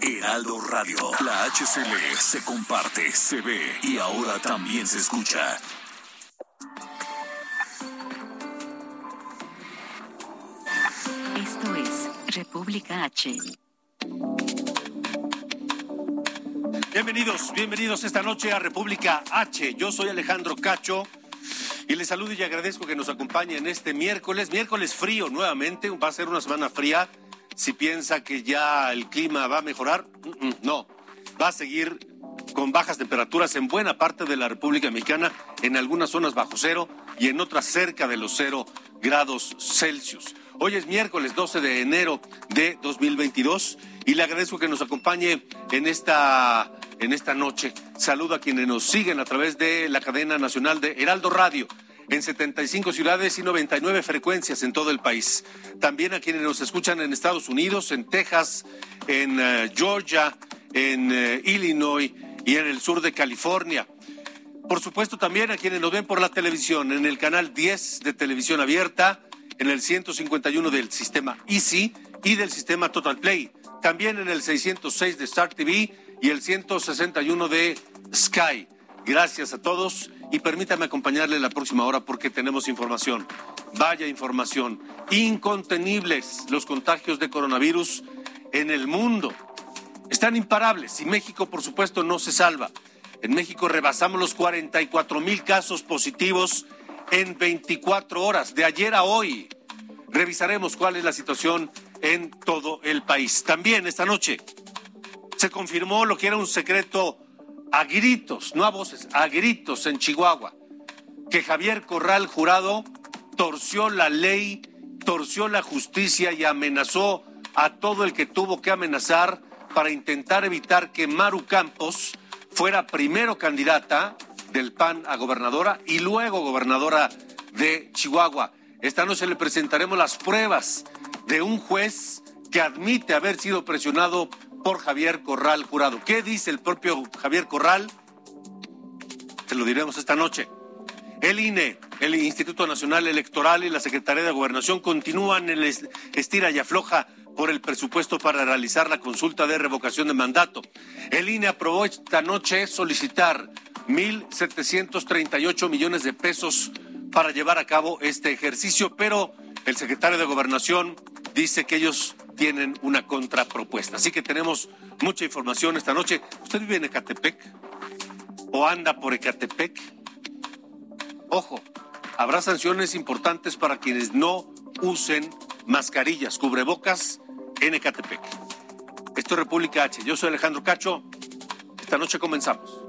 Heraldo Radio, la HCL se comparte, se ve y ahora también se escucha. Esto es República H. Bienvenidos, bienvenidos esta noche a República H. Yo soy Alejandro Cacho y les saludo y agradezco que nos acompañen este miércoles, miércoles frío nuevamente, va a ser una semana fría. Si piensa que ya el clima va a mejorar, mm, mm, no, va a seguir con bajas temperaturas en buena parte de la República Mexicana, en algunas zonas bajo cero y en otras cerca de los cero grados Celsius. Hoy es miércoles 12 de enero de 2022 y le agradezco que nos acompañe en esta, en esta noche. Saludo a quienes nos siguen a través de la cadena nacional de Heraldo Radio en 75 ciudades y 99 frecuencias en todo el país. También a quienes nos escuchan en Estados Unidos, en Texas, en eh, Georgia, en eh, Illinois y en el sur de California. Por supuesto, también a quienes nos ven por la televisión, en el canal 10 de televisión abierta, en el 151 del sistema Easy y del sistema Total Play. También en el 606 de Star TV y el 161 de Sky. Gracias a todos y permítame acompañarle la próxima hora porque tenemos información. Vaya información. Incontenibles los contagios de coronavirus en el mundo. Están imparables y México, por supuesto, no se salva. En México rebasamos los 44 mil casos positivos en 24 horas, de ayer a hoy. Revisaremos cuál es la situación en todo el país. También esta noche se confirmó lo que era un secreto a gritos, no a voces, a gritos en Chihuahua, que Javier Corral Jurado torció la ley, torció la justicia y amenazó a todo el que tuvo que amenazar para intentar evitar que Maru Campos fuera primero candidata del PAN a gobernadora y luego gobernadora de Chihuahua. Esta noche le presentaremos las pruebas de un juez que admite haber sido presionado por Javier Corral Jurado. ¿Qué dice el propio Javier Corral? Se lo diremos esta noche. El INE, el Instituto Nacional Electoral y la Secretaría de Gobernación continúan en el estira y afloja por el presupuesto para realizar la consulta de revocación de mandato. El INE aprobó esta noche solicitar 1.738 millones de pesos para llevar a cabo este ejercicio, pero el secretario de Gobernación dice que ellos tienen una contrapropuesta. Así que tenemos mucha información esta noche. ¿Usted vive en Ecatepec o anda por Ecatepec? Ojo, habrá sanciones importantes para quienes no usen mascarillas, cubrebocas en Ecatepec. Esto es República H. Yo soy Alejandro Cacho. Esta noche comenzamos.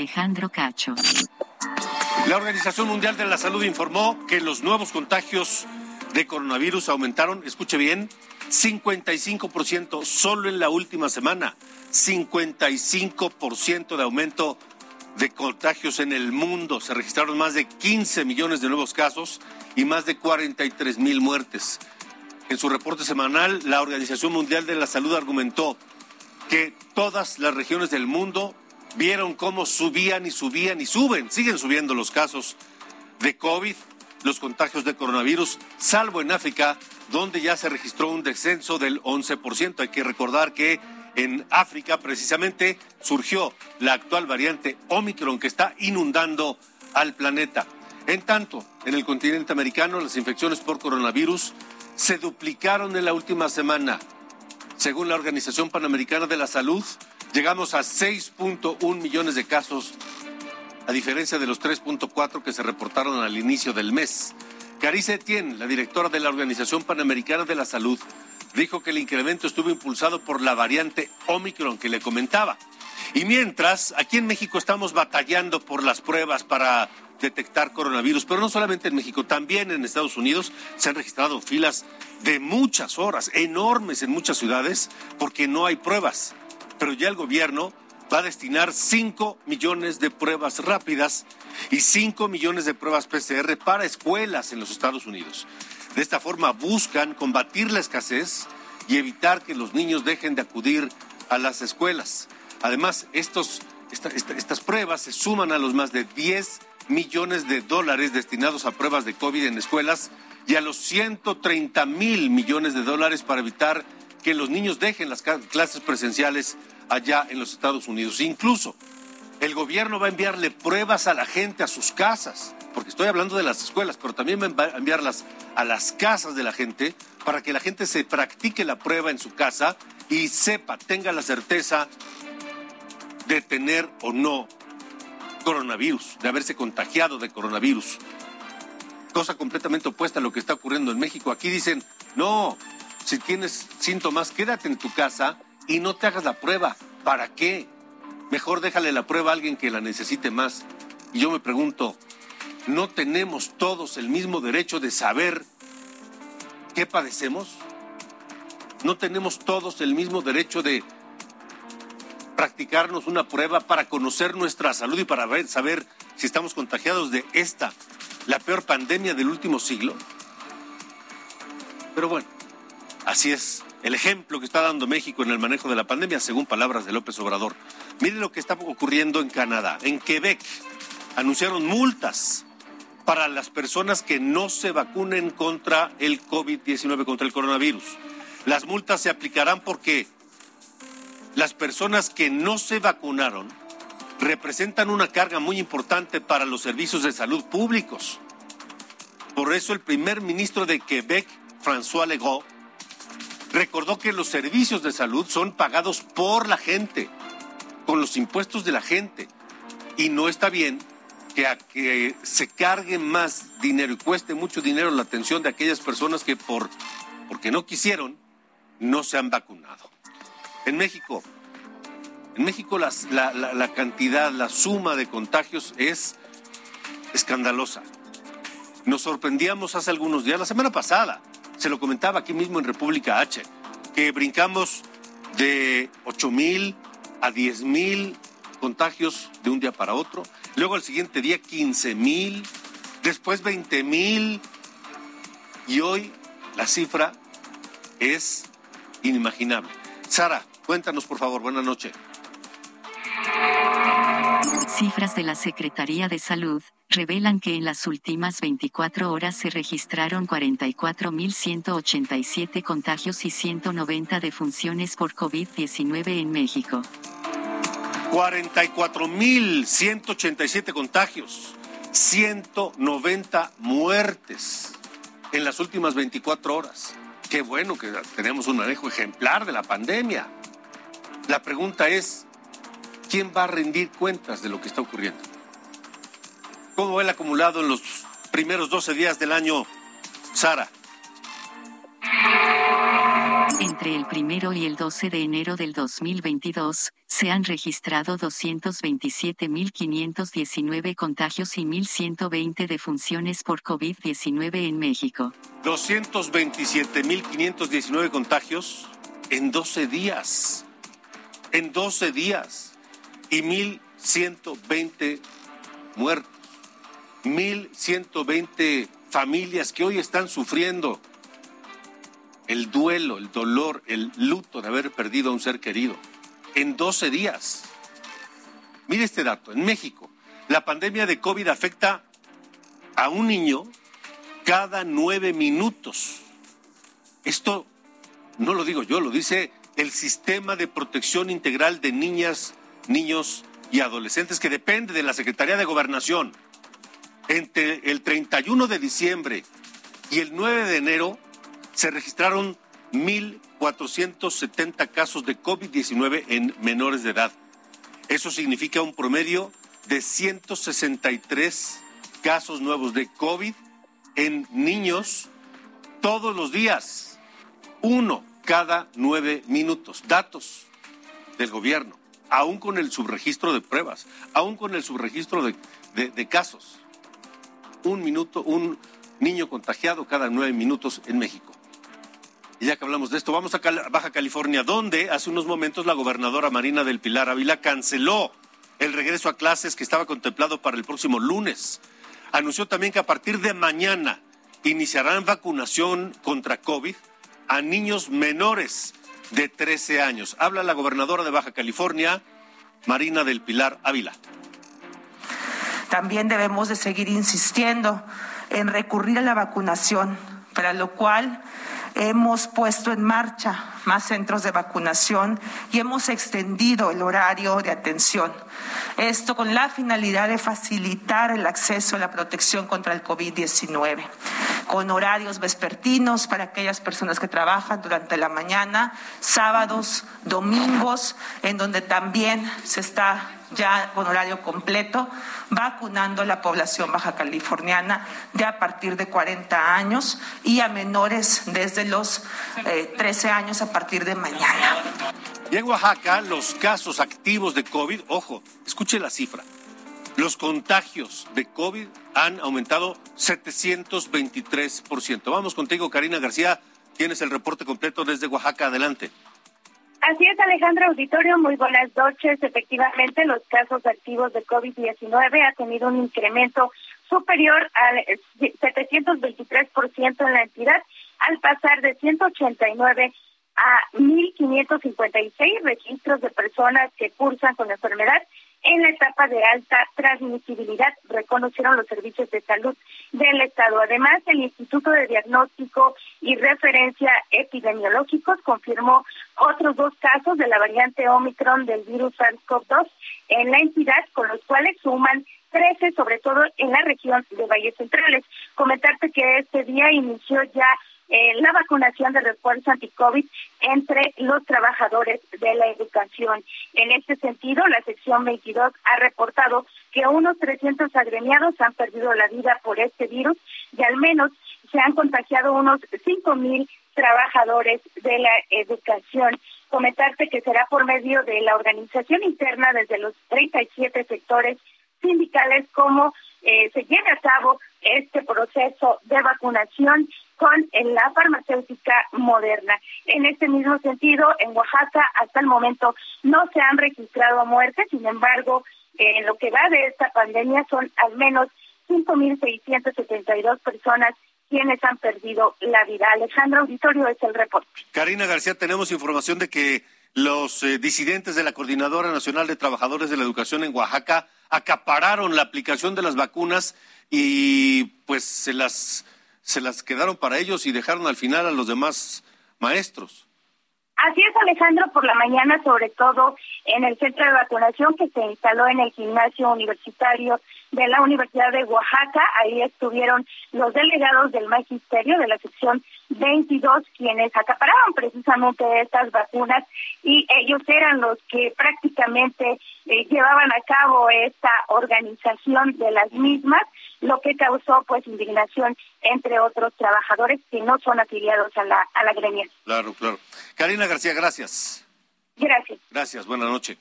Alejandro Cacho. La Organización Mundial de la Salud informó que los nuevos contagios de coronavirus aumentaron, escuche bien, 55% solo en la última semana, 55% de aumento de contagios en el mundo. Se registraron más de 15 millones de nuevos casos y más de 43 mil muertes. En su reporte semanal, la Organización Mundial de la Salud argumentó que todas las regiones del mundo vieron cómo subían y subían y suben, siguen subiendo los casos de COVID, los contagios de coronavirus, salvo en África, donde ya se registró un descenso del 11%. Hay que recordar que en África precisamente surgió la actual variante Omicron que está inundando al planeta. En tanto, en el continente americano las infecciones por coronavirus se duplicaron en la última semana. Según la Organización Panamericana de la Salud, Llegamos a 6.1 millones de casos, a diferencia de los 3.4 que se reportaron al inicio del mes. Carice Etienne, la directora de la Organización Panamericana de la Salud, dijo que el incremento estuvo impulsado por la variante Omicron que le comentaba. Y mientras, aquí en México estamos batallando por las pruebas para detectar coronavirus, pero no solamente en México, también en Estados Unidos se han registrado filas de muchas horas, enormes en muchas ciudades, porque no hay pruebas. Pero ya el gobierno va a destinar 5 millones de pruebas rápidas y 5 millones de pruebas PCR para escuelas en los Estados Unidos. De esta forma buscan combatir la escasez y evitar que los niños dejen de acudir a las escuelas. Además, estos, estas pruebas se suman a los más de 10 millones de dólares destinados a pruebas de COVID en escuelas y a los 130 mil millones de dólares para evitar que los niños dejen las clases presenciales allá en los Estados Unidos. Incluso el gobierno va a enviarle pruebas a la gente a sus casas, porque estoy hablando de las escuelas, pero también va a enviarlas a las casas de la gente para que la gente se practique la prueba en su casa y sepa, tenga la certeza de tener o no coronavirus, de haberse contagiado de coronavirus. Cosa completamente opuesta a lo que está ocurriendo en México. Aquí dicen, no, si tienes síntomas, quédate en tu casa y no te hagas la prueba. ¿Para qué? Mejor déjale la prueba a alguien que la necesite más. Y yo me pregunto, ¿no tenemos todos el mismo derecho de saber qué padecemos? ¿No tenemos todos el mismo derecho de practicarnos una prueba para conocer nuestra salud y para saber si estamos contagiados de esta, la peor pandemia del último siglo? Pero bueno, así es el ejemplo que está dando México en el manejo de la pandemia, según palabras de López Obrador. Mire lo que está ocurriendo en Canadá. En Quebec anunciaron multas para las personas que no se vacunen contra el COVID-19, contra el coronavirus. Las multas se aplicarán porque las personas que no se vacunaron representan una carga muy importante para los servicios de salud públicos. Por eso el primer ministro de Quebec, François Legault, recordó que los servicios de salud son pagados por la gente, con los impuestos de la gente. Y no está bien que a que se cargue más dinero y cueste mucho dinero la atención de aquellas personas que por porque no quisieron no se han vacunado. En México, en México la, la, cantidad, la suma de contagios es escandalosa. Nos sorprendíamos hace algunos días, la semana pasada, se lo comentaba aquí mismo en República H, que brincamos de 8 mil a 10 mil contagios de un día para otro, luego al siguiente día 15 mil, después 20 mil y hoy la cifra es inimaginable. Sara, cuéntanos por favor, buena noche. Cifras de la Secretaría de Salud revelan que en las últimas 24 horas se registraron 44.187 contagios y 190 defunciones por COVID-19 en México. 44.187 contagios, 190 muertes en las últimas 24 horas. Qué bueno que tenemos un manejo ejemplar de la pandemia. La pregunta es, ¿quién va a rendir cuentas de lo que está ocurriendo? ¿Cómo va el acumulado en los primeros 12 días del año, Sara? Entre el primero y el 12 de enero del 2022, se han registrado 227.519 contagios y 1.120 defunciones por COVID-19 en México. 227.519 contagios en 12 días. En 12 días. Y 1.120 muertos. 1.120 familias que hoy están sufriendo el duelo, el dolor, el luto de haber perdido a un ser querido en 12 días. Mire este dato, en México, la pandemia de COVID afecta a un niño cada nueve minutos. Esto no lo digo yo, lo dice el Sistema de Protección Integral de Niñas, Niños y Adolescentes que depende de la Secretaría de Gobernación. Entre el 31 de diciembre y el 9 de enero, se registraron 1.470 casos de COVID-19 en menores de edad. Eso significa un promedio de 163 casos nuevos de COVID en niños todos los días. Uno cada nueve minutos. Datos del gobierno, aún con el subregistro de pruebas, aún con el subregistro de, casos. Un minuto, un niño contagiado cada nueve minutos en México. Y ya que hablamos de esto, vamos a Baja California, donde hace unos momentos la gobernadora Marina del Pilar Ávila canceló el regreso a clases que estaba contemplado para el próximo lunes. Anunció también que a partir de mañana iniciarán vacunación contra COVID a niños menores de 13 años. Habla la gobernadora de Baja California, Marina del Pilar Ávila. También debemos de seguir insistiendo en recurrir a la vacunación, para lo cual hemos puesto en marcha más centros de vacunación y hemos extendido el horario de atención. Esto con la finalidad de facilitar el acceso a la protección contra el COVID-19, con horarios vespertinos para aquellas personas que trabajan durante la mañana, sábados, domingos, en donde también se está ya con horario completo, vacunando a la población baja californiana de a partir de 40 años y a menores desde los 13 eh, años a partir de mañana. Y en Oaxaca, los casos activos de COVID, ojo, escuche la cifra, los contagios de COVID han aumentado 723%. Vamos contigo, Karina García. Tienes el reporte completo desde Oaxaca. Adelante. Así es, Alejandra Auditorio, muy buenas noches. Efectivamente, los casos activos de COVID-19 ha tenido un incremento superior al 723% en la entidad, al pasar de 189 a 1.556 registros de personas que cursan con enfermedad en la etapa de alta transmisibilidad, reconocieron los servicios de salud del Estado. Además, el Instituto de Diagnóstico y Referencia Epidemiológicos confirmó otros dos casos de la variante Omicron del virus SARS-CoV-2 en la entidad, con los cuales suman 13, sobre todo en la región de Valles Centrales. Comentarte que este día inició ya eh, la vacunación de refuerzo anti-COVID entre los trabajadores de la educación. En este sentido, la sección 22 ha reportado que unos 300 agremiados han perdido la vida por este virus y al menos se han contagiado unos 5.000 trabajadores de la educación. Comentarte que será por medio de la organización interna desde los 37 sectores sindicales como eh, se lleve a cabo este proceso de vacunación con la farmacéutica moderna. En este mismo sentido, en Oaxaca hasta el momento no se han registrado muertes, sin embargo, en lo que va de esta pandemia son al menos 5.672 personas quienes han perdido la vida. Alejandro Auditorio es el reporte. Karina García, tenemos información de que los eh, disidentes de la Coordinadora Nacional de Trabajadores de la Educación en Oaxaca acapararon la aplicación de las vacunas y pues se las se las quedaron para ellos y dejaron al final a los demás maestros. Así es, Alejandro, por la mañana, sobre todo en el centro de vacunación que se instaló en el gimnasio universitario de la Universidad de Oaxaca. Ahí estuvieron los delegados del magisterio de la sección 22, quienes acaparaban precisamente estas vacunas y ellos eran los que prácticamente eh, llevaban a cabo esta organización de las mismas lo que causó pues indignación entre otros trabajadores que no son afiliados a la, a la gremia. Claro, claro. Karina García, gracias. Gracias. Gracias, buenas noches.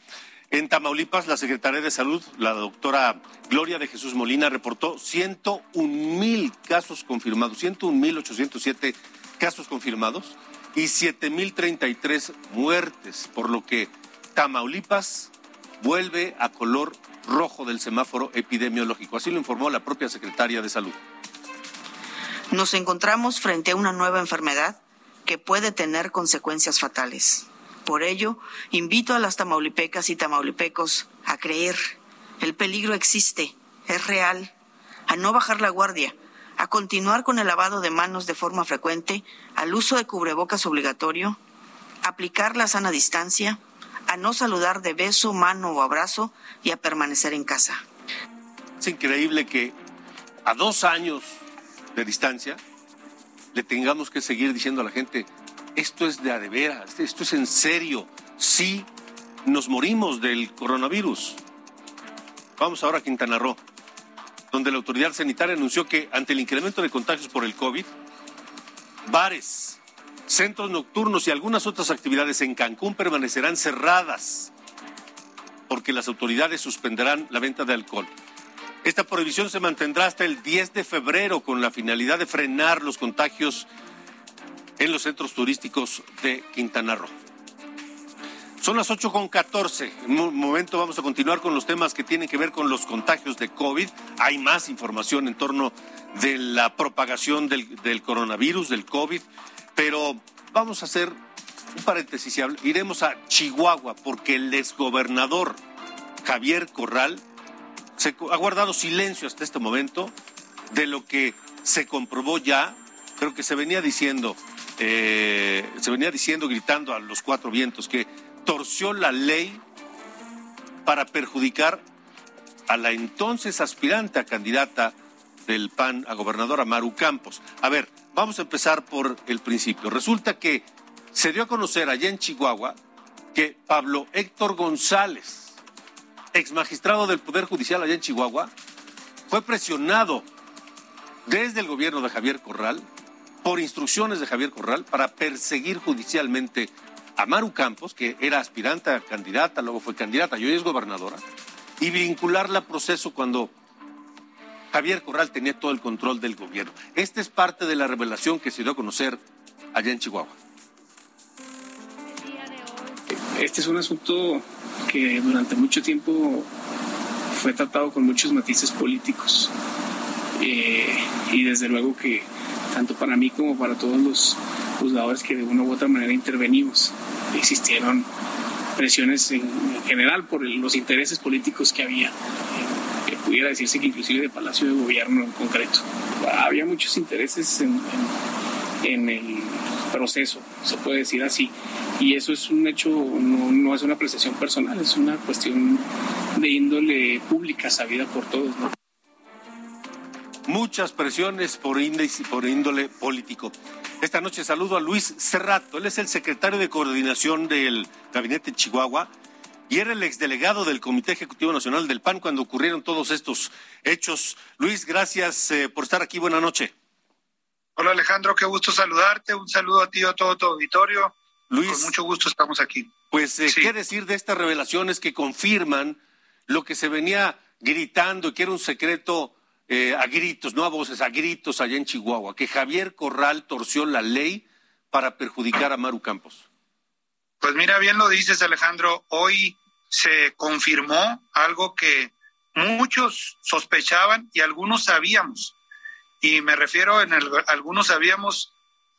En Tamaulipas, la Secretaría de Salud, la doctora Gloria de Jesús Molina, reportó 101 mil casos confirmados, 101 mil 807 casos confirmados y 7 mil 33 muertes, por lo que Tamaulipas vuelve a color rojo del semáforo epidemiológico. Así lo informó la propia secretaria de Salud. Nos encontramos frente a una nueva enfermedad que puede tener consecuencias fatales. Por ello, invito a las tamaulipecas y tamaulipecos a creer. El peligro existe, es real, a no bajar la guardia, a continuar con el lavado de manos de forma frecuente, al uso de cubrebocas obligatorio, aplicar la sana distancia, a no saludar de beso, mano o abrazo y a permanecer en casa. Es increíble que a dos años de distancia le tengamos que seguir diciendo a la gente, esto es de adevera, esto es en serio, sí nos morimos del coronavirus. Vamos ahora a Quintana Roo. donde la autoridad sanitaria anunció que ante el incremento de contagios por el COVID, bares, centros nocturnos y algunas otras actividades en Cancún permanecerán cerradas porque las autoridades suspenderán la venta de alcohol. Esta prohibición se mantendrá hasta el 10 de febrero con la finalidad de frenar los contagios en los centros turísticos de Quintana Roo. Son las 8 con 14. En un momento vamos a continuar con los temas que tienen que ver con los contagios de COVID. Hay más información en torno de la propagación del, del coronavirus, del COVID, pero vamos a hacer un paréntesis y iremos a Chihuahua porque el exgobernador Javier Corral se ha guardado silencio hasta este momento de lo que se comprobó ya, creo que se venía diciendo, eh, se venía diciendo, gritando a los cuatro vientos, que torció la ley para perjudicar a la entonces aspirante a candidata del PAN a gobernadora Maru Campos. A ver, vamos a empezar por el principio. Resulta que se dio a conocer allá en Chihuahua que Pablo Héctor González, ex magistrado del Poder Judicial allá en Chihuahua, fue presionado desde el gobierno de Javier Corral, por instrucciones de Javier Corral, para perseguir judicialmente a Maru Campos, que era aspirante a candidata, luego fue candidata y hoy es gobernadora, y vincularla a proceso cuando Javier Corral tenía todo el control del gobierno. Esta es parte de la revelación que se dio a conocer allá en Chihuahua. Este es un asunto que durante mucho tiempo fue tratado con muchos matices políticos. Eh, y desde luego que tanto para mí como para todos los juzgadores que de una u otra manera intervenimos, existieron presiones en, general por los intereses políticos que había, pudiera decirse que inclusive de Palacio de Gobierno en concreto. Había muchos intereses en, en el proceso, se puede decir así. Y eso es un hecho, no, es una apreciación personal, es una cuestión de índole pública sabida por todos. Muchas presiones por, índice, por índole político. Esta noche saludo a Luis Cerrato, él es el secretario de coordinación del gabinete Chihuahua y era el exdelegado del Comité Ejecutivo Nacional del PAN cuando ocurrieron todos estos hechos. Luis, gracias eh, por estar aquí. Buenas noches. Hola Alejandro, qué gusto saludarte. Un saludo a ti y a todo tu auditorio. Luis. Con mucho gusto estamos aquí. Pues, eh, ¿qué decir de estas revelaciones que confirman lo que se venía gritando, que era un secreto eh, a gritos, no a voces, a gritos allá en Chihuahua, que Javier Corral torció la ley para perjudicar a Maru Campos? Pues mira, bien lo dices Alejandro, hoy se confirmó algo que muchos sospechaban y algunos sabíamos. Y me refiero en el, algunos sabíamos,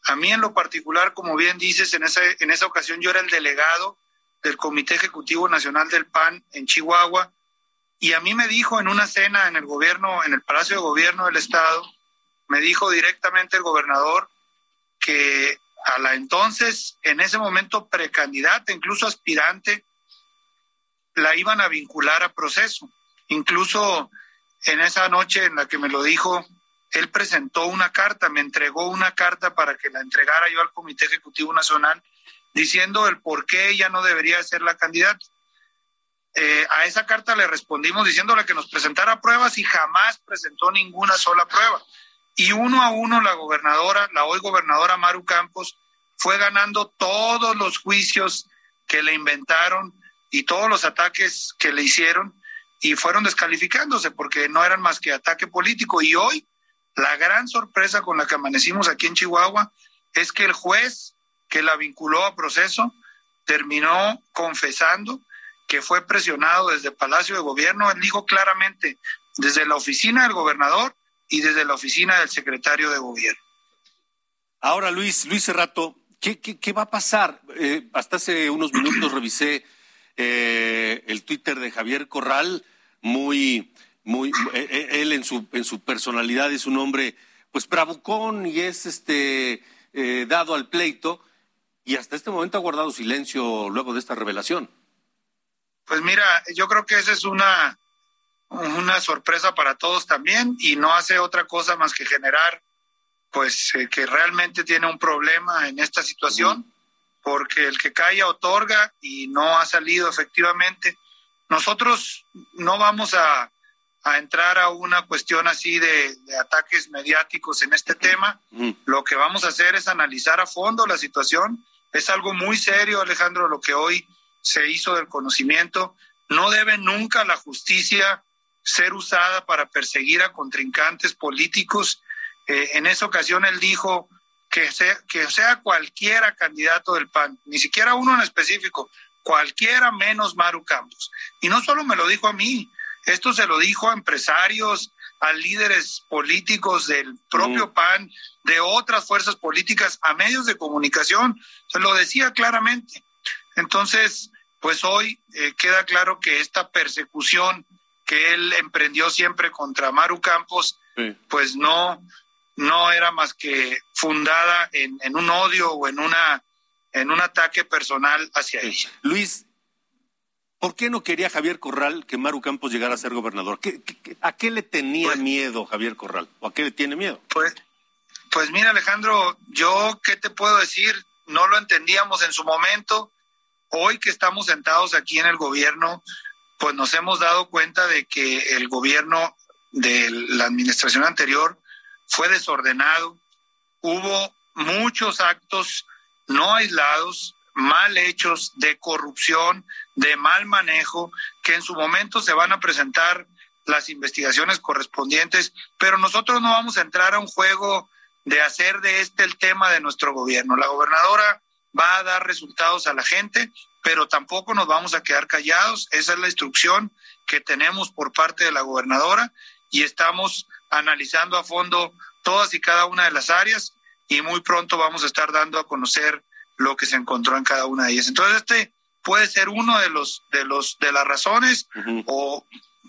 a mí en lo particular, como bien dices, en esa, en esa ocasión yo era el delegado del Comité Ejecutivo Nacional del PAN en Chihuahua, y a mí me dijo en una cena en el gobierno, en el Palacio de Gobierno del Estado, me dijo directamente el gobernador que a la entonces, en ese momento precandidata, incluso aspirante, la iban a vincular a proceso. Incluso en esa noche en la que me lo dijo, él presentó una carta, me entregó una carta para que la entregara yo al Comité Ejecutivo Nacional diciendo el por qué ella no debería ser la candidata. Eh, a esa carta le respondimos diciéndole que nos presentara pruebas y jamás presentó ninguna sola prueba. Y uno a uno la gobernadora, la hoy gobernadora Maru Campos, fue ganando todos los juicios que le inventaron y todos los ataques que le hicieron y fueron descalificándose porque no eran más que ataque político. Y hoy la gran sorpresa con la que amanecimos aquí en Chihuahua es que el juez que la vinculó a proceso terminó confesando que fue presionado desde Palacio de Gobierno. Él dijo claramente desde la oficina del gobernador y desde la oficina del secretario de Gobierno. Ahora, Luis, Luis Cerrato, ¿qué, qué, va a pasar? Eh, hasta hace unos minutos revisé eh, el Twitter de Javier Corral, muy muy eh, él en su en su personalidad es un hombre pues bravucón y es este dado al pleito y hasta este momento ha guardado silencio luego de esta revelación. Pues mira, yo creo que esa es una una sorpresa para todos también y no hace otra cosa más que generar pues que realmente tiene un problema en esta situación porque el que calla otorga y no ha salido efectivamente. Nosotros no vamos a a entrar a una cuestión así de, ataques mediáticos en este tema. Lo que vamos a hacer es analizar a fondo la situación. Es algo muy serio, Alejandro, lo que hoy se hizo del conocimiento. No debe nunca la justicia ser usada para perseguir a contrincantes políticos. Eh, en esa ocasión él dijo que sea, que sea cualquiera candidato del PAN, ni siquiera uno en específico, cualquiera menos Maru Campos. Y no solo me lo dijo a mí, esto se lo dijo a empresarios, a líderes políticos del propio PAN, de otras fuerzas políticas, a medios de comunicación, se lo decía claramente. Entonces, pues hoy eh, queda claro que esta persecución que él emprendió siempre contra Maru Campos, pues no, no era más que fundada en, en, un odio o en una en un ataque personal hacia ella. Luis, ¿Por qué no quería Javier Corral que Maru Campos llegara a ser gobernador? a qué le tenía pues- miedo Javier Corral? ¿O a qué le tiene miedo? Pues, pues mira, Alejandro, yo qué te puedo decir, no lo entendíamos en su momento. Hoy que estamos sentados aquí en el gobierno, pues nos hemos dado cuenta de que el gobierno de la administración anterior fue desordenado, hubo muchos actos no aislados, mal hechos, de corrupción, de mal manejo, que en su momento se van a presentar las investigaciones correspondientes, pero nosotros no vamos a entrar a un juego de hacer de este el tema de nuestro gobierno. La gobernadora va a dar resultados a la gente, pero tampoco nos vamos a quedar callados. Esa es la instrucción que tenemos por parte de la gobernadora y estamos analizando a fondo todas y cada una de las áreas y muy pronto vamos a estar dando a conocer lo que se encontró en cada una de ellas. Entonces, este puede ser uno de los de los de las razones o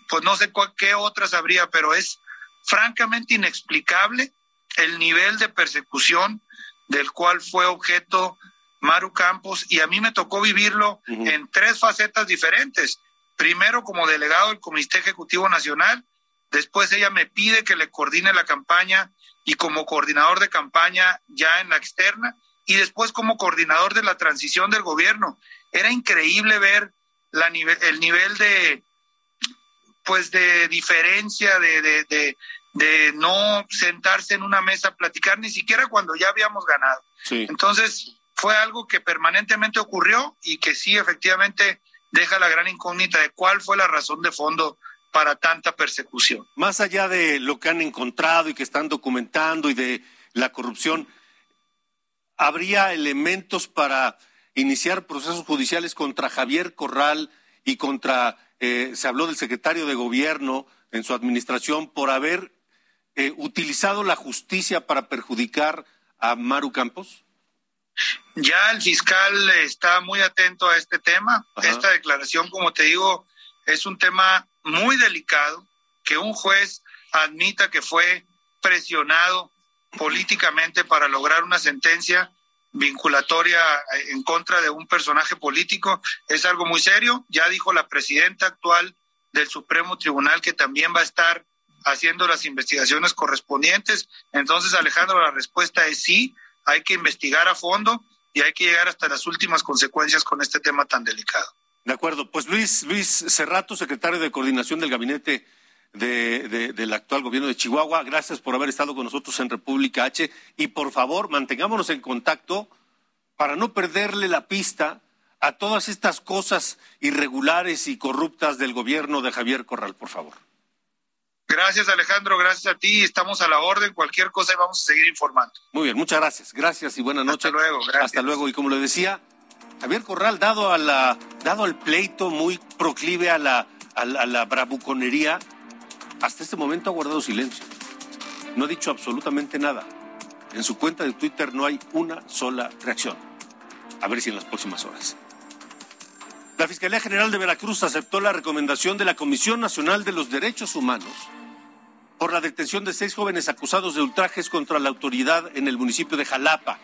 pues no sé qué otras habría, pero es francamente inexplicable el nivel de persecución del cual fue objeto Maru Campos y a mí me tocó vivirlo en tres facetas diferentes. Primero como delegado del Comité Ejecutivo Nacional, después ella me pide que le coordine la campaña y como coordinador de campaña ya en la externa y después como coordinador de la transición del gobierno. Era increíble ver la el nivel de pues de diferencia, de, de, de, no sentarse en una mesa a platicar, ni siquiera cuando ya habíamos ganado. Entonces, fue algo que permanentemente ocurrió y que sí, efectivamente, deja la gran incógnita de cuál fue la razón de fondo para tanta persecución. Más allá de lo que han encontrado y que están documentando y de la corrupción, ¿habría elementos para iniciar procesos judiciales contra Javier Corral y contra, eh, se habló del secretario de gobierno en su administración por haber eh, utilizado la justicia para perjudicar a Maru Campos? Ya el fiscal está muy atento a este tema. Esta declaración, como te digo, es un tema muy delicado, que un juez admita que fue presionado políticamente para lograr una sentencia vinculatoria eh, en contra de un personaje político es algo muy serio. Ya dijo la presidenta actual del Supremo Tribunal que también va a estar haciendo las investigaciones correspondientes. Entonces, Alejandro, la respuesta es sí, hay que investigar a fondo y hay que llegar hasta las últimas consecuencias con este tema tan delicado. De acuerdo. Pues Luis, Luis Cerrato, secretario de Coordinación del Gabinete de, del actual gobierno de Chihuahua. Gracias por haber estado con nosotros en República H y por favor mantengámonos en contacto para no perderle la pista a todas estas cosas irregulares y corruptas del gobierno de Javier Corral, por favor. Gracias Alejandro, gracias a ti, estamos a la orden, cualquier cosa y vamos a seguir informando. Muy bien, muchas gracias, gracias y buenas noches. Hasta luego, gracias. Hasta luego y como le decía, Javier Corral, dado, a la, dado al pleito muy proclive a la, a la bravuconería, hasta este momento ha guardado silencio. No ha dicho absolutamente nada. En su cuenta de Twitter no hay una sola reacción. A ver si en las próximas horas. La Fiscalía General de Veracruz aceptó la recomendación de la Comisión Nacional de los Derechos Humanos por la detención de seis jóvenes acusados de ultrajes contra la autoridad en el municipio de Jalapa.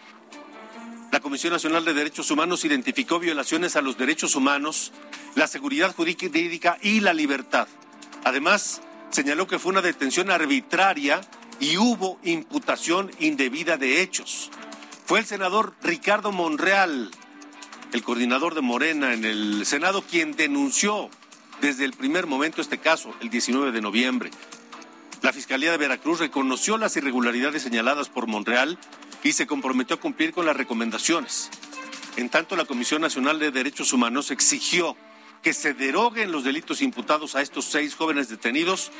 La Comisión Nacional de Derechos Humanos identificó violaciones a los derechos humanos, la seguridad jurídica y la libertad. Además, señaló que fue una detención arbitraria y hubo imputación indebida de hechos. Fue el senador Ricardo Monreal, el coordinador de Morena en el Senado, quien denunció desde el primer momento este caso, el 19 de noviembre. La Fiscalía de Veracruz reconoció las irregularidades señaladas por Monreal y se comprometió a cumplir con las recomendaciones. En tanto, la Comisión Nacional de Derechos Humanos exigió que se deroguen los delitos imputados a estos seis jóvenes detenidos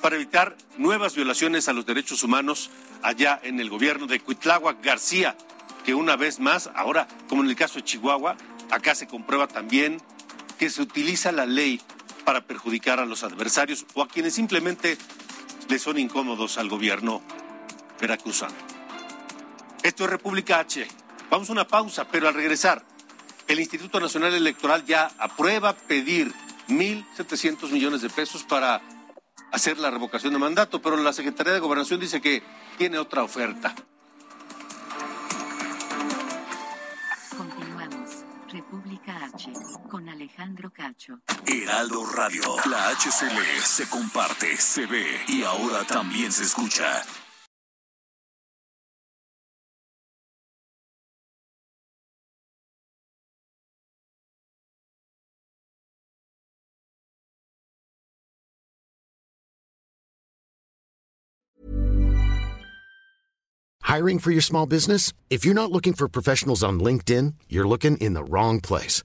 para evitar nuevas violaciones a los derechos humanos allá en el gobierno de Cuitláhuac García, que una vez más, ahora como en el caso de Chihuahua, acá se comprueba también que se utiliza la ley para perjudicar a los adversarios o a quienes simplemente le son incómodos al gobierno veracruzano. Esto es República H. Vamos a una pausa, pero al regresar, el Instituto Nacional Electoral ya aprueba pedir 1.700 millones de pesos para hacer la revocación de mandato, pero la Secretaría de Gobernación dice que tiene otra oferta. República H, con Alejandro Cacho. Heraldo Radio, la HCL se comparte, se ve y ahora también se escucha. Hiring for your small business? If you're not looking for professionals on LinkedIn, you're looking in the wrong place.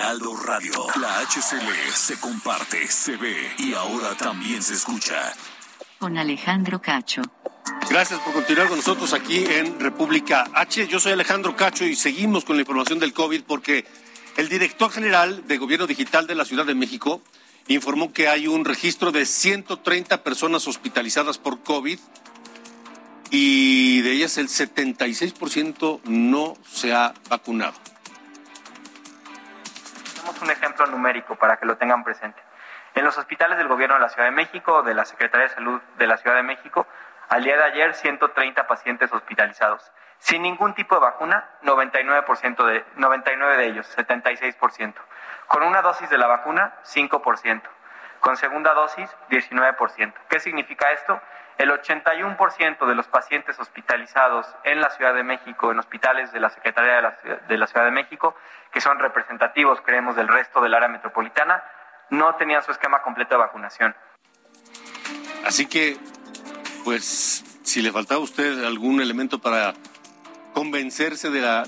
Heraldo Radio, la HCL se comparte, se ve y ahora también se escucha. Con Alejandro Cacho. Gracias por continuar con nosotros aquí en República H. Yo soy Alejandro Cacho y seguimos con la información del COVID porque el director general de Gobierno Digital de la Ciudad de México informó que hay un registro de 130 personas hospitalizadas por COVID y de ellas el 76% no se ha vacunado. Un ejemplo numérico para que lo tengan presente. En los hospitales del Gobierno de la Ciudad de México, de la Secretaría de Salud de la Ciudad de México, al día de ayer 130 pacientes hospitalizados. Sin ningún tipo de vacuna, 99%, de, 99 de ellos, 76%. Con una dosis de la vacuna, 5%. Con segunda dosis, 19%. ¿Qué significa esto? El 81% de los pacientes hospitalizados en la Ciudad de México, en hospitales de la Secretaría de la, de la Ciudad de México, que son representativos, creemos, del resto del área metropolitana, no tenían su esquema completo de vacunación. Así que, pues, si le faltaba a usted algún elemento para convencerse de la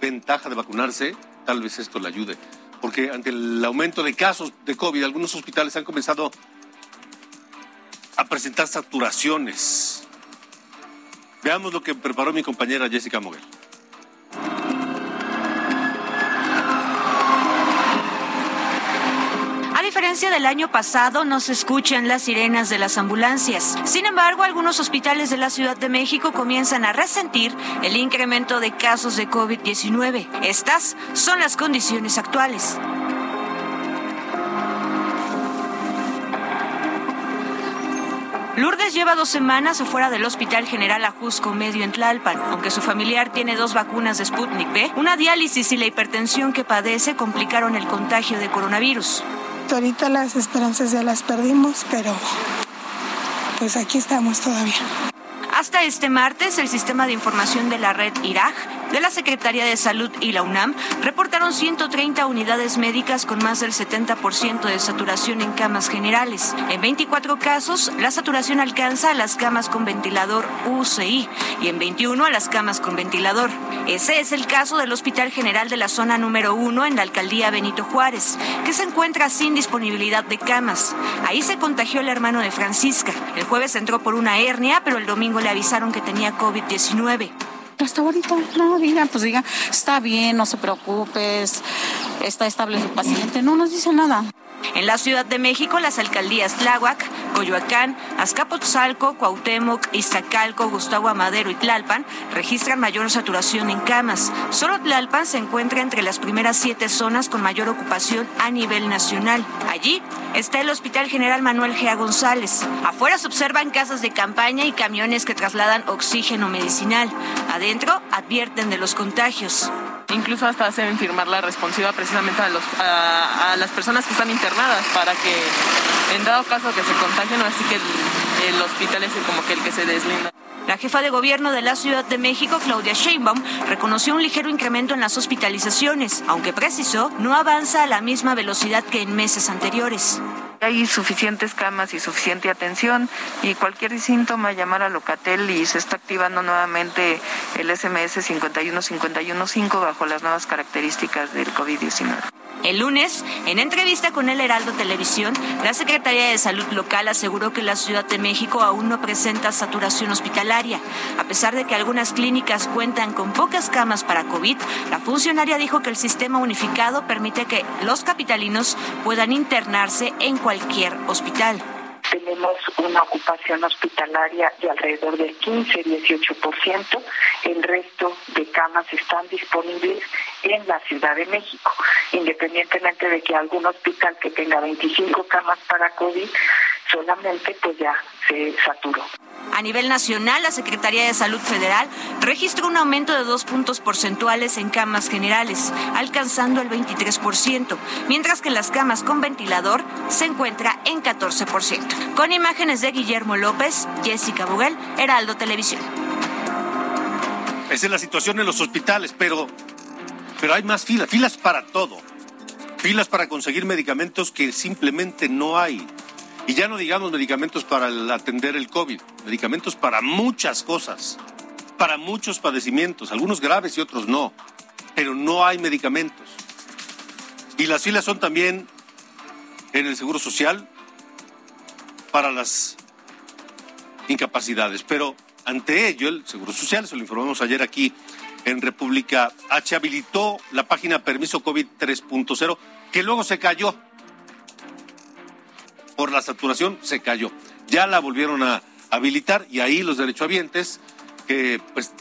ventaja de vacunarse, tal vez esto le ayude. Porque ante el aumento de casos de COVID, algunos hospitales han comenzado a presentar saturaciones. Veamos lo que preparó mi compañera Jessica Moguel. Diferencia del año pasado, no se escuchan las sirenas de las ambulancias. Sin embargo, algunos hospitales de la Ciudad de México comienzan a resentir el incremento de casos de COVID-19. Estas son las condiciones actuales. Lourdes lleva dos semanas afuera del Hospital General Ajusco Medio en Tlalpan. Aunque su familiar tiene dos vacunas de Sputnik B, una diálisis y la hipertensión que padece complicaron el contagio de coronavirus. Ahorita las esperanzas ya las perdimos, pero pues aquí estamos todavía. Hasta este martes, el sistema de información de la red IRAG, de la Secretaría de Salud y la UNAM reportaron 130 unidades médicas con más del 70% de saturación en camas generales. En 24 casos, la saturación alcanza a las camas con ventilador UCI y en 21 a las camas con ventilador. Ese es el caso del Hospital General de la Zona número 1 en la alcaldía Benito Juárez, que se encuentra sin disponibilidad de camas. Ahí se contagió el hermano de Francisca. El jueves entró por una hernia, pero el domingo le avisaron que tenía COVID-19. Hasta ahorita, no, diga, pues diga, está bien, no se preocupes, está estable el paciente, no nos dice nada. En la Ciudad de México, las alcaldías Tláhuac, Coyoacán, Azcapotzalco, Cuauhtémoc, Iztacalco, Gustavo Amadero y Tlalpan registran mayor saturación en camas. Solo Tlalpan se encuentra entre las primeras siete zonas con mayor ocupación a nivel nacional. Allí está el Hospital General Manuel Gea González. Afuera se observan casas de campaña y camiones que trasladan oxígeno medicinal. Adentro advierten de los contagios. Incluso hasta hacen firmar la responsiva precisamente a, las personas que están internadas para que en dado caso que se contagien, así que el, el hospital es como que el que se deslinda. La jefa de gobierno de la Ciudad de México, Claudia Sheinbaum, reconoció un ligero incremento en las hospitalizaciones, aunque precisó no avanza a la misma velocidad que en meses anteriores. Hay suficientes camas y suficiente atención y cualquier síntoma llamar a Locatel y se está activando nuevamente el SMS 51515 bajo las nuevas características del COVID-19. El lunes, en entrevista con el Heraldo Televisión, la Secretaría de Salud Local aseguró que la Ciudad de México aún no presenta saturación hospitalaria. A pesar de que algunas clínicas cuentan con pocas camas para COVID, la funcionaria dijo que el sistema unificado permite que los capitalinos puedan internarse en cualquier hospital tenemos una ocupación hospitalaria de alrededor del 15-18%. El resto de camas están disponibles en la Ciudad de México, independientemente de que algún hospital que tenga 25 camas para COVID solamente pues ya se saturó. A nivel nacional, la Secretaría de Salud Federal registró un aumento de dos puntos porcentuales en camas generales, alcanzando el 23%, mientras que las camas con ventilador se encuentra en 14%. Con imágenes de Guillermo López, Jessica Buguel, Heraldo Televisión. Esa es la situación en los hospitales, pero, pero hay más filas, filas para todo. Filas para conseguir medicamentos que simplemente no hay. Y ya no digamos medicamentos para atender el COVID, medicamentos para muchas cosas, para muchos padecimientos, algunos graves y otros no, pero no hay medicamentos. Y las filas son también en el Seguro Social para las incapacidades, pero ante ello el Seguro Social, se lo informamos ayer aquí en República H, habilitó la página Permiso COVID 3.0, que luego se cayó por la saturación se cayó. Ya la volvieron a habilitar y ahí los derechohabientes que pues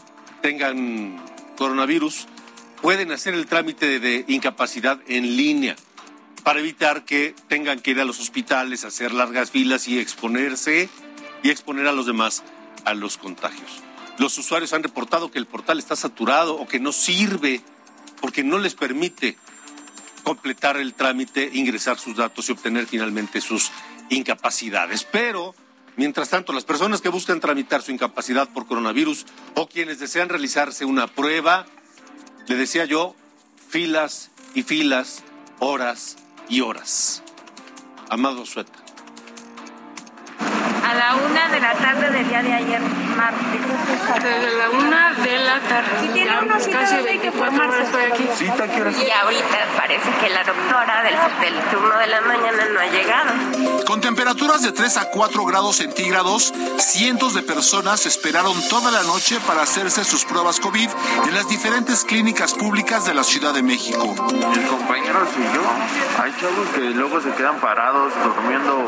tengan coronavirus pueden hacer el trámite de incapacidad en línea para evitar que tengan que ir a los hospitales, hacer largas filas y exponerse y exponer a los demás a los contagios. Los usuarios han reportado que el portal está saturado o que no sirve porque no les permite completar el trámite, ingresar sus datos y obtener finalmente sus incapacidades. Pero, mientras tanto, las personas que buscan tramitar su incapacidad por coronavirus o quienes desean realizarse una prueba, le decía yo, filas y filas, horas y horas. Amado Sueta a la una de la tarde del día de ayer, martes. Desde la una de la tarde. Si tiene una cita, hay que formarse. Estoy aquí. ¿Cita Y ahorita parece que la doctora del, del turno de la mañana no ha llegado. Con temperaturas de 3 a 4 grados centígrados, cientos de personas esperaron toda la noche para hacerse sus pruebas COVID en las diferentes clínicas públicas de la Ciudad de México. El compañero y yo, hay chavos que luego se quedan parados durmiendo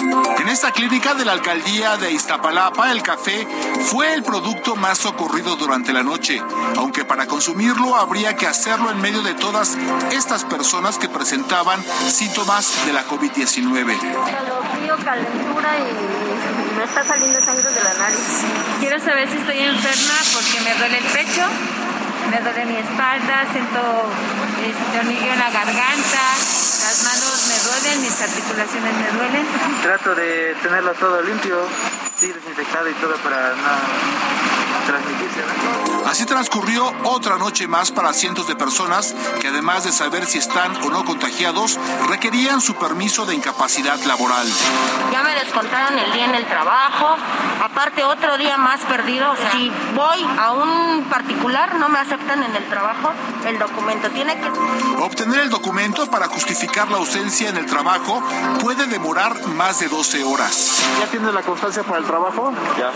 en esta clínica de la alcaldía de Iztapalapa, el café fue el producto más socorrido durante la noche, aunque para consumirlo habría que hacerlo en medio de todas estas personas que presentaban síntomas de la COVID-19. Frío, calentura y me está saliendo sangre de la nariz. Quiero saber si estoy enferma porque me duele el pecho, me duele mi espalda, siento este, en la garganta, las manos me duelen, mis articulaciones me duelen. Trato de tenerlo todo limpio, sí, desinfectado y todo para no transmitirse. Así transcurrió otra noche más para cientos de personas que además de saber si están o no contagiados, requerían su permiso de incapacidad laboral. Ya me descontaron el día en el trabajo, aparte otro día más perdido. si voy a un particular, no me aceptan en el trabajo, el documento tiene que... Obtener el documento para justificar la ausencia en el trabajo puede demorar más de 12 horas. ¿Ya tienes la constancia para el trabajo? Ya.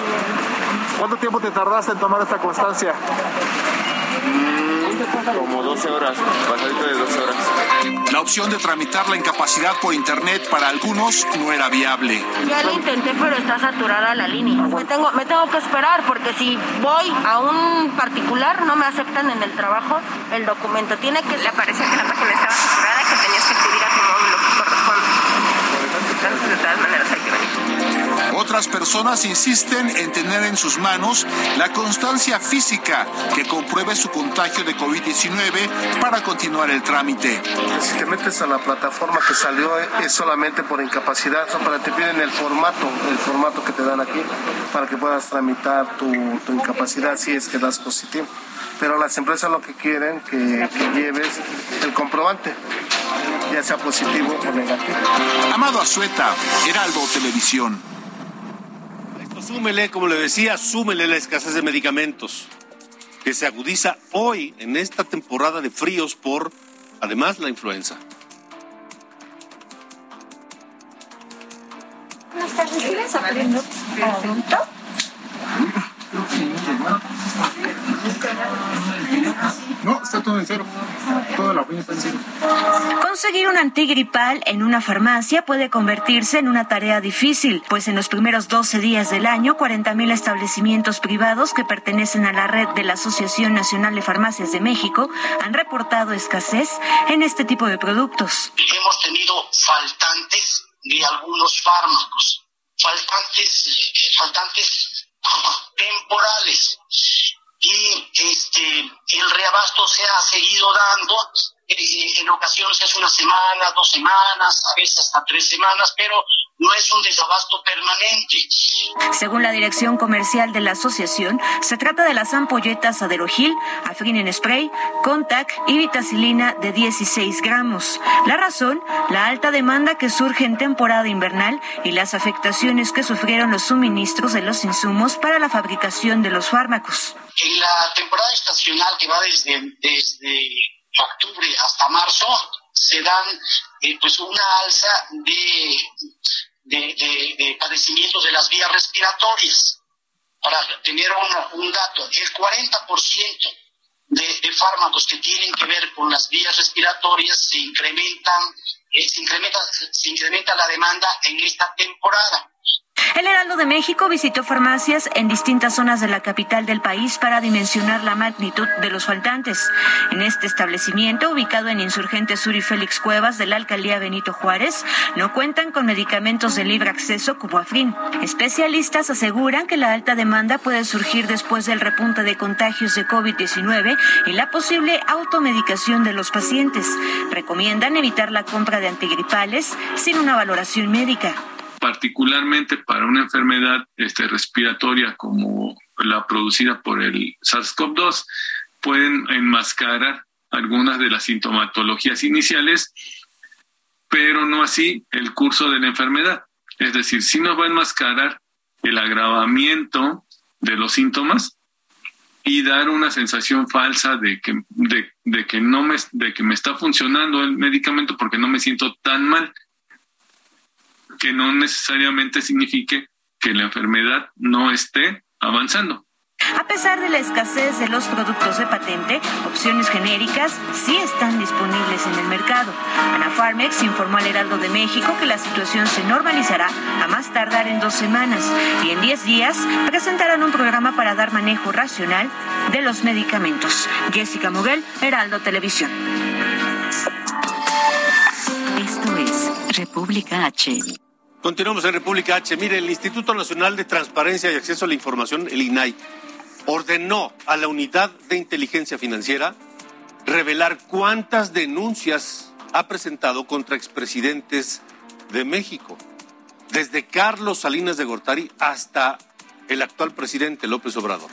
¿Cuánto tiempo te tardaste en tomar esta constancia? Como 12 horas, pasadito de 12 horas. La opción de tramitar la incapacidad por internet para algunos no era viable. Ya lo intenté, pero está saturada la línea. Me tengo, me tengo que esperar porque si voy a un particular no me aceptan en el trabajo el documento. Tiene que... Le pareció que la página estaba saturada, que tenías que acudir a Otras personas insisten en tener en sus manos la constancia física que compruebe su contagio de COVID-19 para continuar el trámite. Si te metes a la plataforma que salió eh, es solamente por incapacidad, o para te piden el formato, el formato que te dan aquí, para que puedas tramitar tu, tu incapacidad si es que das positivo. Pero las empresas lo que quieren que, que lleves el comprobante, ya sea positivo o negativo. Amado Azueta, Heraldo Televisión. Esto súmele, como le decía, súmele la escasez de medicamentos que se agudiza hoy en esta temporada de fríos por, además, la influenza. No, está todo en cero. Toda la opinión está en cero. Conseguir un antigripal en una farmacia puede convertirse en una tarea difícil, pues en los primeros 12 días del año, 40.000 establecimientos privados que pertenecen a la red de la Asociación Nacional de Farmacias de México han reportado escasez en este tipo de productos. hemos tenido faltantes de algunos fármacos, faltantes, faltantes temporales. Y este, el reabasto se ha seguido dando, eh, en ocasiones es una semana, dos semanas, a veces hasta tres semanas, pero no es un desabasto permanente. Según la dirección comercial de la asociación, se trata de las ampolletas Aderogil, Afrin en spray, Contac y vitacilina de 16 gramos. La razón, la alta demanda que surge en temporada invernal y las afectaciones que sufrieron los suministros de los insumos para la fabricación de los fármacos. En la temporada estacional que va desde, desde octubre hasta marzo, se dan eh, pues una alza de, de, de- de padecimientos de las vías respiratorias. Para tener un, un dato, el 40% de, de fármacos que tienen que ver con las vías respiratorias se incrementan, eh, se incrementa, se incrementa la demanda en esta temporada. El Heraldo de México visitó farmacias en distintas zonas de la capital del país para dimensionar la magnitud de los faltantes. En este establecimiento, ubicado en Insurgente Sur y Félix Cuevas de la alcaldía Benito Juárez, no cuentan con medicamentos de libre acceso como Afrin. Especialistas aseguran que la alta demanda puede surgir después del repunte de contagios de COVID-19 y la posible automedicación de los pacientes. Recomiendan evitar la compra de antigripales sin una valoración médica. Particularmente para una enfermedad este, respiratoria como la producida por el SARS-CoV-2, pueden enmascarar algunas de las sintomatologías iniciales, pero no así el curso de la enfermedad. Es decir, sí nos va a enmascarar el agravamiento de los síntomas y dar una sensación falsa de que, de, que no me, de que me está funcionando el medicamento porque no me siento tan mal que no necesariamente signifique que la enfermedad no esté avanzando. A pesar de la escasez de los productos de patente, opciones genéricas sí están disponibles en el mercado. Anafarmex informó al Heraldo de México que la situación se normalizará a más tardar en dos semanas y en diez días presentarán un programa para dar manejo racional de los medicamentos. Jessica Muguel, Heraldo Televisión. Esto es República H. Continuamos en República H. Mire, el Instituto Nacional de Transparencia y Acceso a la Información, el INAI, ordenó a la Unidad de Inteligencia Financiera revelar cuántas denuncias ha presentado contra expresidentes de México, desde Carlos Salinas de Gortari hasta el actual presidente López Obrador.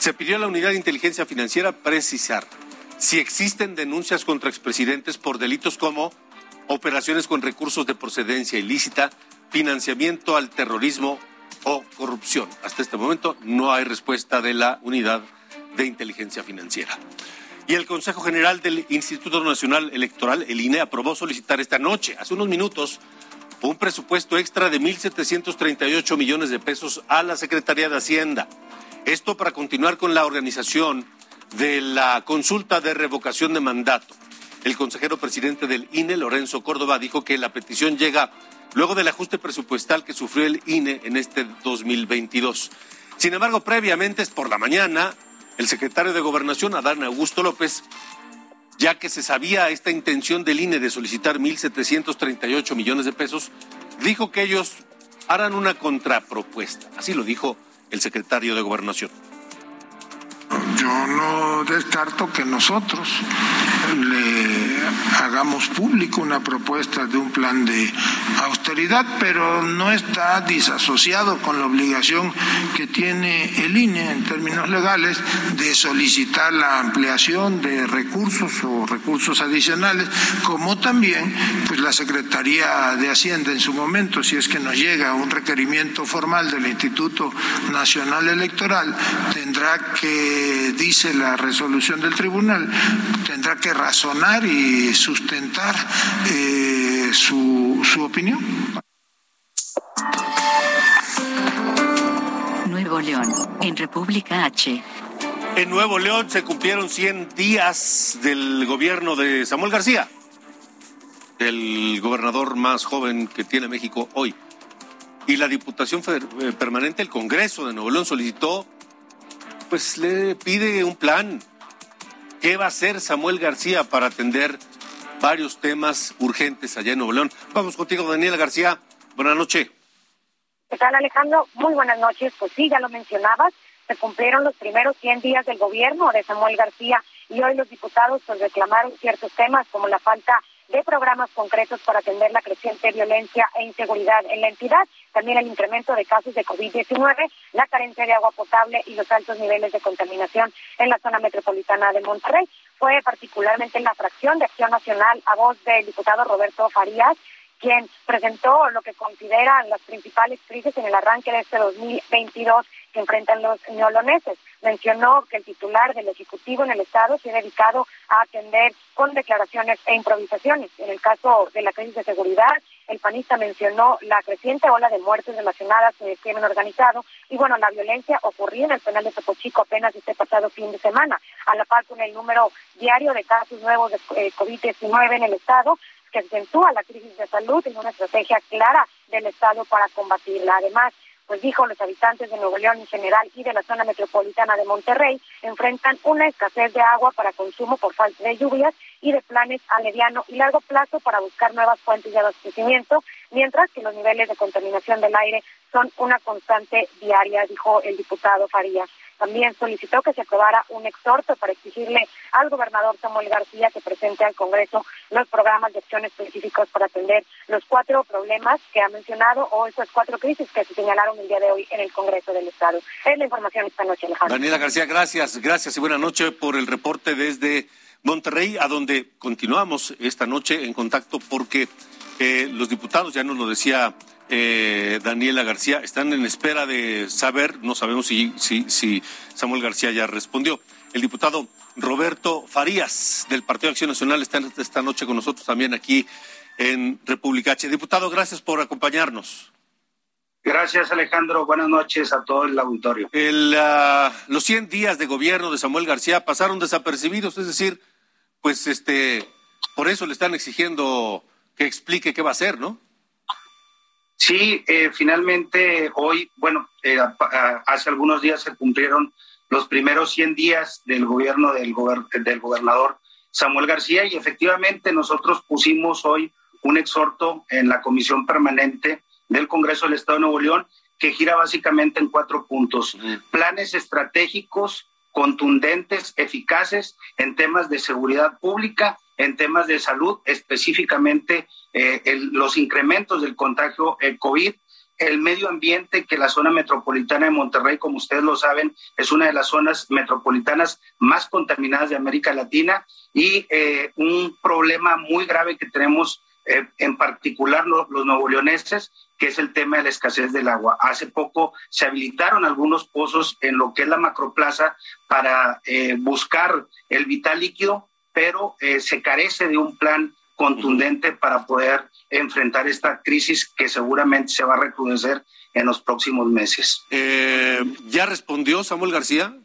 Se pidió a la Unidad de Inteligencia Financiera precisar si existen denuncias contra expresidentes por delitos como operaciones con recursos de procedencia ilícita, financiamiento al terrorismo o corrupción. Hasta este momento no hay respuesta de la Unidad de Inteligencia Financiera. Y el Consejo General del Instituto Nacional Electoral, el INE, aprobó solicitar esta noche, hace unos minutos, un presupuesto extra de 1.738 millones de pesos a la Secretaría de Hacienda. Esto para continuar con la organización de la consulta de revocación de mandato. El consejero presidente del INE, Lorenzo Córdoba, dijo que la petición llega luego del ajuste presupuestal que sufrió el INE en este 2022. Sin embargo, previamente, es por la mañana, el secretario de Gobernación, Adán Augusto López, ya que se sabía esta intención del INE de solicitar 1.738 millones de pesos, dijo que ellos harán una contrapropuesta. Así lo dijo el secretario de Gobernación. Yo no descarto que nosotros le hagamos público una propuesta de un plan de austeridad, pero no está disasociado con la obligación que tiene el INE en términos legales de solicitar la ampliación de recursos o recursos adicionales, como también pues la Secretaría de Hacienda en su momento, si es que nos llega un requerimiento formal del Instituto Nacional Electoral, tendrá que dice la resolución del tribunal, tendrá que razonar y sustentar eh, su, su opinión. Nuevo León, en República H. En Nuevo León se cumplieron 100 días del gobierno de Samuel García, el gobernador más joven que tiene México hoy. Y la Diputación eh, Permanente, el Congreso de Nuevo León, solicitó pues le pide un plan. ¿Qué va a hacer Samuel García para atender varios temas urgentes allá en Nuevo León? Vamos contigo, Daniela García. Buenas noches. ¿Qué tal, Alejandro? Muy buenas noches. Pues sí, ya lo mencionabas, se cumplieron los primeros 100 días del gobierno de Samuel García y hoy los diputados pues reclamaron ciertos temas como la falta de programas concretos para atender la creciente violencia e inseguridad en la entidad, también el incremento de casos de COVID-19, la carencia de agua potable y los altos niveles de contaminación en la zona metropolitana de Monterrey. Fue particularmente en la fracción de Acción Nacional a voz del diputado Roberto Farías quien presentó lo que consideran las principales crisis en el arranque de este 2022 que enfrentan los neoloneses. Mencionó que el titular del Ejecutivo en el Estado se ha dedicado a atender con declaraciones e improvisaciones. En el caso de la crisis de seguridad, el panista mencionó la creciente ola de muertes relacionadas con el crimen organizado y, bueno, la violencia ocurría en el penal de Topo Chico apenas este pasado fin de semana, a la par con el número diario de casos nuevos de eh, COVID-19 en el Estado, que acentúa la crisis de salud en una estrategia clara del Estado para combatirla. Además, pues dijo, los habitantes de Nuevo León en general y de la zona metropolitana de Monterrey enfrentan una escasez de agua para consumo por falta de lluvias y de planes a mediano y largo plazo para buscar nuevas fuentes de abastecimiento, mientras que los niveles de contaminación del aire son una constante diaria, dijo el diputado Farías. También solicitó que se aprobara un exhorto para exigirle al gobernador Samuel García que presente al Congreso los programas de acción específicos para atender los cuatro problemas que ha mencionado o esas cuatro crisis que se señalaron el día de hoy en el Congreso del Estado. Es la información esta noche, Alejandro. Daniela García, gracias, gracias y buena noche por el reporte desde Monterrey, a donde continuamos esta noche en contacto porque eh, los diputados, ya nos lo decía eh, Daniela García, están en espera de saber, no sabemos si, si, si Samuel García ya respondió. El diputado Roberto Farías del Partido Acción Nacional está esta noche con nosotros también aquí en República H. Diputado, gracias por acompañarnos. Gracias, Alejandro. Buenas noches a todo el auditorio. El, uh, los 100 días de gobierno de Samuel García pasaron desapercibidos, es decir, pues este, por eso le están exigiendo que explique qué va a hacer, ¿no? Sí, eh, finalmente hoy, bueno, eh, hace algunos días se cumplieron los primeros 100 días del gobierno del, del gobernador Samuel García y efectivamente nosotros pusimos hoy un exhorto en la comisión permanente del Congreso del Estado de Nuevo León que gira básicamente en cuatro puntos. Planes estratégicos contundentes, eficaces en temas de seguridad pública, en temas de salud, específicamente eh, los incrementos del contagio el COVID, el medio ambiente, que la zona metropolitana de Monterrey, como ustedes lo saben, es una de las zonas metropolitanas más contaminadas de América Latina y eh, un problema muy grave que tenemos eh, en particular los, los leoneses, que es el tema de la escasez del agua. Hace poco se habilitaron algunos pozos en lo que es la macroplaza para buscar el vital líquido, pero eh, se carece de un plan contundente para poder enfrentar esta crisis que seguramente se va a recrudecer en los próximos meses. Eh, ¿Ya respondió Samuel García?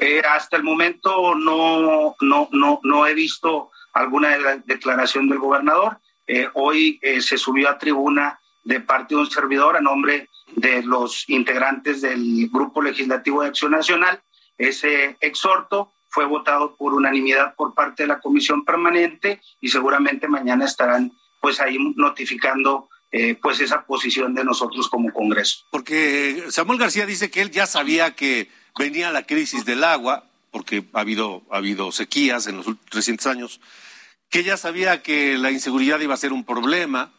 Eh, hasta el momento no, no, no, no he visto alguna declaración del gobernador. Eh, hoy eh, se subió a tribuna de parte de un servidor a nombre de los integrantes del Grupo Legislativo de Acción Nacional. Ese exhorto fue votado por unanimidad por parte de la Comisión Permanente y seguramente mañana estarán pues ahí notificando eh, pues esa posición de nosotros como Congreso. Porque Samuel García dice que él ya sabía que venía la crisis del agua, porque ha habido, ha habido sequías en los recientes años, que ya sabía que la inseguridad iba a ser un problema,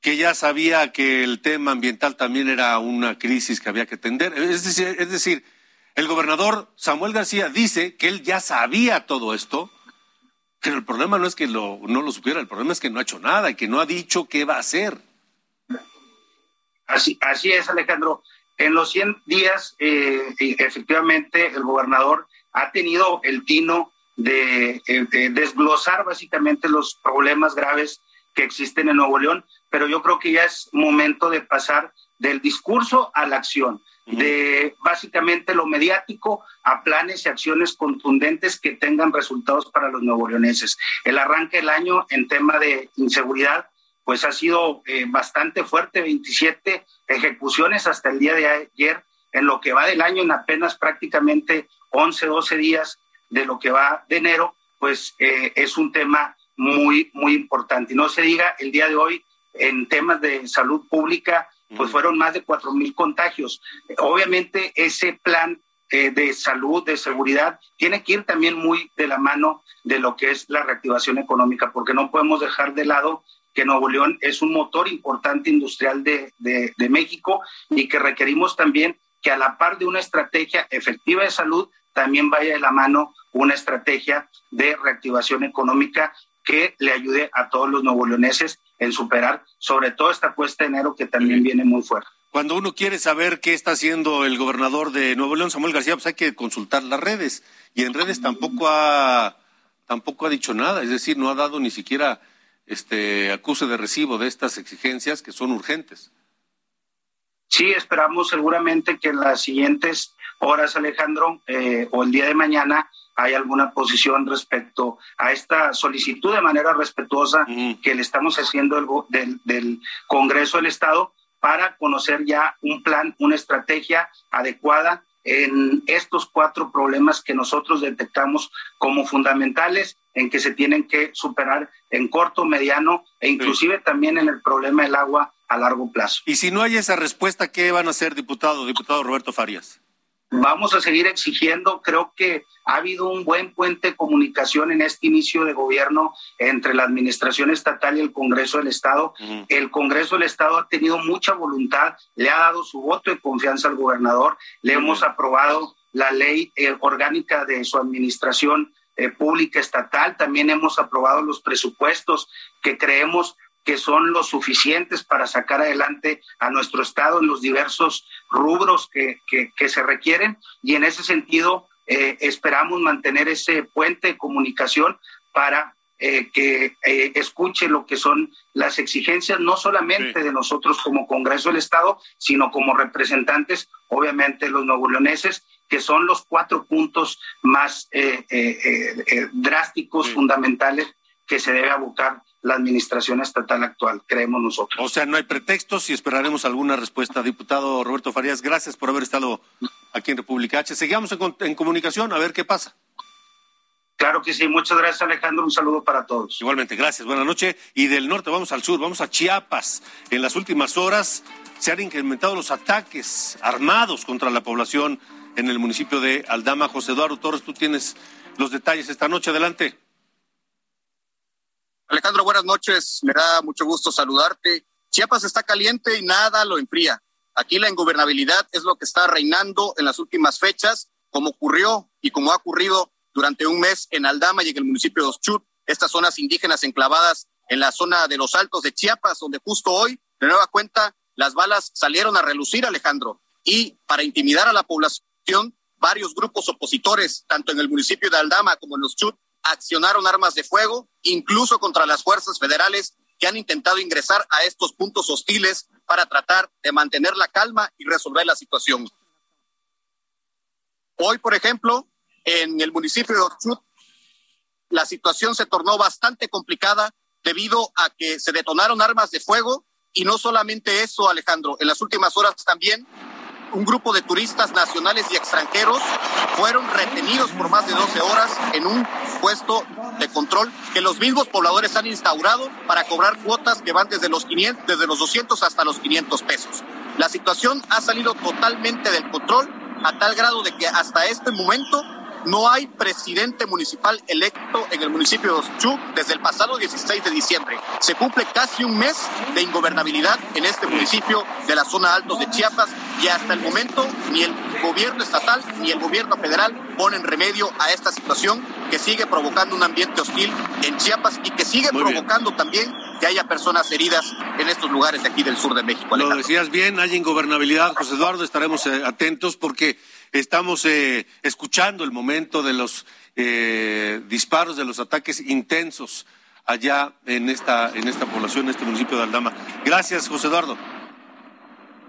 que ya sabía que el tema ambiental también era una crisis que había que atender. Es decir, es decir, el gobernador Samuel García dice que él ya sabía todo esto, pero el problema no es que no lo supiera, el problema es que no ha hecho nada y que no ha dicho qué va a hacer. Así, así es, Alejandro. En los 100 días, eh, efectivamente, el gobernador ha tenido el tino de, eh, de, desglosar básicamente los problemas graves que existen en Nuevo León, pero yo creo que ya es momento de pasar del discurso a la acción, de básicamente lo mediático a planes y acciones contundentes que tengan resultados para los leoneses. El arranque del año en tema de inseguridad pues ha sido eh, bastante fuerte, 27 ejecuciones hasta el día de ayer, en lo que va del año, en apenas prácticamente 11, 12 días de lo que va de enero, pues eh, es un tema muy, muy importante. Y no se diga, el día de hoy, en temas de salud pública, pues fueron más de cuatro mil contagios. Obviamente ese plan eh, de salud, de seguridad, tiene que ir también muy de la mano de lo que es la reactivación económica, porque no podemos dejar de lado que Nuevo León es un motor importante industrial de, de, México y que requerimos también que a la par de una estrategia efectiva de salud, también vaya de la mano una estrategia de reactivación económica que le ayude a todos los nuevo leoneses en superar sobre todo esta cuesta de enero que también viene muy fuerte. Cuando uno quiere saber qué está haciendo el gobernador de Nuevo León, Samuel García, pues hay que consultar las redes. Y en redes tampoco ha, tampoco ha dicho nada, es decir, no ha dado ni siquiera este acuse de recibo de estas exigencias que son urgentes. Sí, esperamos seguramente que en las siguientes horas, Alejandro, eh, o el día de mañana, hay alguna posición respecto a esta solicitud de manera respetuosa que le estamos haciendo del, del Congreso del Estado para conocer ya un plan, una estrategia adecuada en estos cuatro problemas que nosotros detectamos como fundamentales en que se tienen que superar en corto, mediano e inclusive también en el problema del agua a largo plazo. Y si no hay esa respuesta, ¿qué van a hacer, diputado, diputado Roberto Farias? Vamos a seguir exigiendo, creo que ha habido un buen puente de comunicación en este inicio de gobierno entre la Administración Estatal y el Congreso del Estado. El Congreso del Estado ha tenido mucha voluntad, le ha dado su voto de confianza al gobernador, le hemos aprobado la ley eh, orgánica de su administración eh, pública estatal, también hemos aprobado los presupuestos que creemos que son los suficientes para sacar adelante a nuestro Estado en los diversos rubros que, que, se requieren. Y en ese sentido eh, esperamos mantener ese puente de comunicación para eh, que eh, escuche lo que son las exigencias, no solamente de nosotros como Congreso del Estado, sino como representantes, obviamente, los leoneses, que son los cuatro puntos más drásticos, fundamentales que se debe abocar la administración estatal actual, creemos nosotros. O sea, no hay pretextos y esperaremos alguna respuesta. Diputado Roberto Farías, gracias por haber estado aquí en República H. Seguimos en, comunicación a ver qué pasa. Claro que sí, muchas gracias Alejandro, un saludo para todos. Igualmente, gracias, buenas noches. Y del norte vamos al sur, vamos a Chiapas. En las últimas horas se han incrementado los ataques armados contra la población en el municipio de Aldama. José Eduardo Torres, tú tienes los detalles esta noche, adelante. Alejandro, buenas noches. Me da mucho gusto saludarte. Chiapas está caliente y nada lo enfría. Aquí la ingobernabilidad es lo que está reinando en las últimas fechas, como ocurrió y como ha ocurrido durante un mes en Aldama y en el municipio de Oschut, estas zonas indígenas enclavadas en la zona de los Altos de Chiapas, donde justo hoy, de nueva cuenta, las balas salieron a relucir, Alejandro. Y para intimidar a la población, varios grupos opositores, tanto en el municipio de Aldama como en los Chut, accionaron armas de fuego, incluso contra las fuerzas federales que han intentado ingresar a estos puntos hostiles para tratar de mantener la calma y resolver la situación. Hoy, por ejemplo, en el municipio de Ochut, la situación se tornó bastante complicada debido a que se detonaron armas de fuego y no solamente eso, Alejandro, en las últimas horas también un grupo de turistas nacionales y extranjeros fueron retenidos por más de 12 horas en un puesto de control que los mismos pobladores han instaurado para cobrar cuotas que van desde los 500, desde los 200 hasta los 500 pesos. La situación ha salido totalmente del control a tal grado de que hasta este momento no hay presidente municipal electo en el municipio de Oshchú desde el pasado 16 de diciembre. Se cumple casi un mes de ingobernabilidad en este municipio de la zona altos de Chiapas y hasta el momento ni el gobierno estatal ni el gobierno federal ponen remedio a esta situación que sigue provocando un ambiente hostil en Chiapas y que sigue provocando también que haya personas heridas en estos lugares de aquí del sur de México. Lo decías bien, hay ingobernabilidad, José Eduardo, estaremos eh, atentos porque estamos eh, escuchando el momento de los eh, disparos, de los ataques intensos allá en esta, en esta población, en este municipio de Aldama. Gracias, José Eduardo.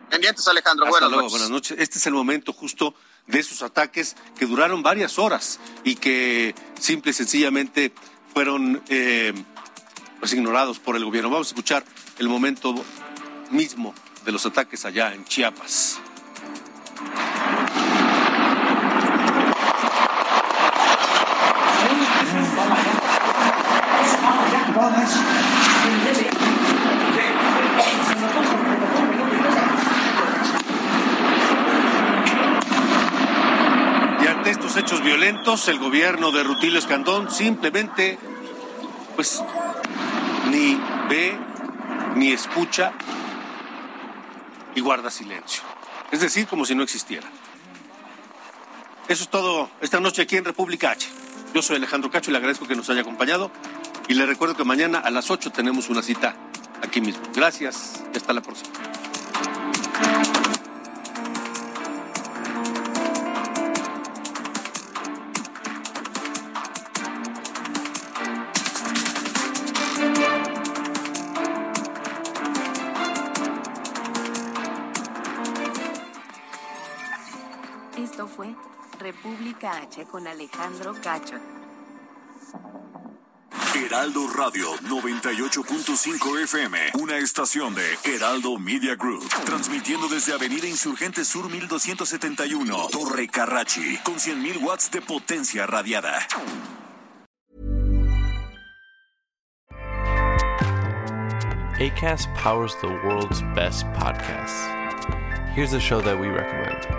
Pendientes, Alejandro. Hasta buenas luego, noches. buenas noches. Este es el momento justo de esos ataques que duraron varias horas y que simple y sencillamente fueron eh, pues ignorados por el gobierno. Vamos a escuchar el momento mismo de los ataques allá en Chiapas. Y ante estos hechos violentos, el gobierno de Rutilio Escandón simplemente, pues, ni ve, ni escucha y guarda silencio. Es decir, como si no existiera. Eso es todo esta noche aquí en República H. Yo soy Alejandro Cacho y le agradezco que nos haya acompañado. Y le recuerdo que mañana a las 8 tenemos una cita aquí mismo. Gracias hasta la próxima. Esto fue República H con Alejandro Cacho. Heraldo Radio 98.5 FM, una estación de Heraldo Media Group, transmitiendo desde Avenida Insurgente Sur 1271, Torre Carrachi, con 100.000 watts de potencia radiada. ACAST powers the world's best podcasts. Here's a show that we recommend.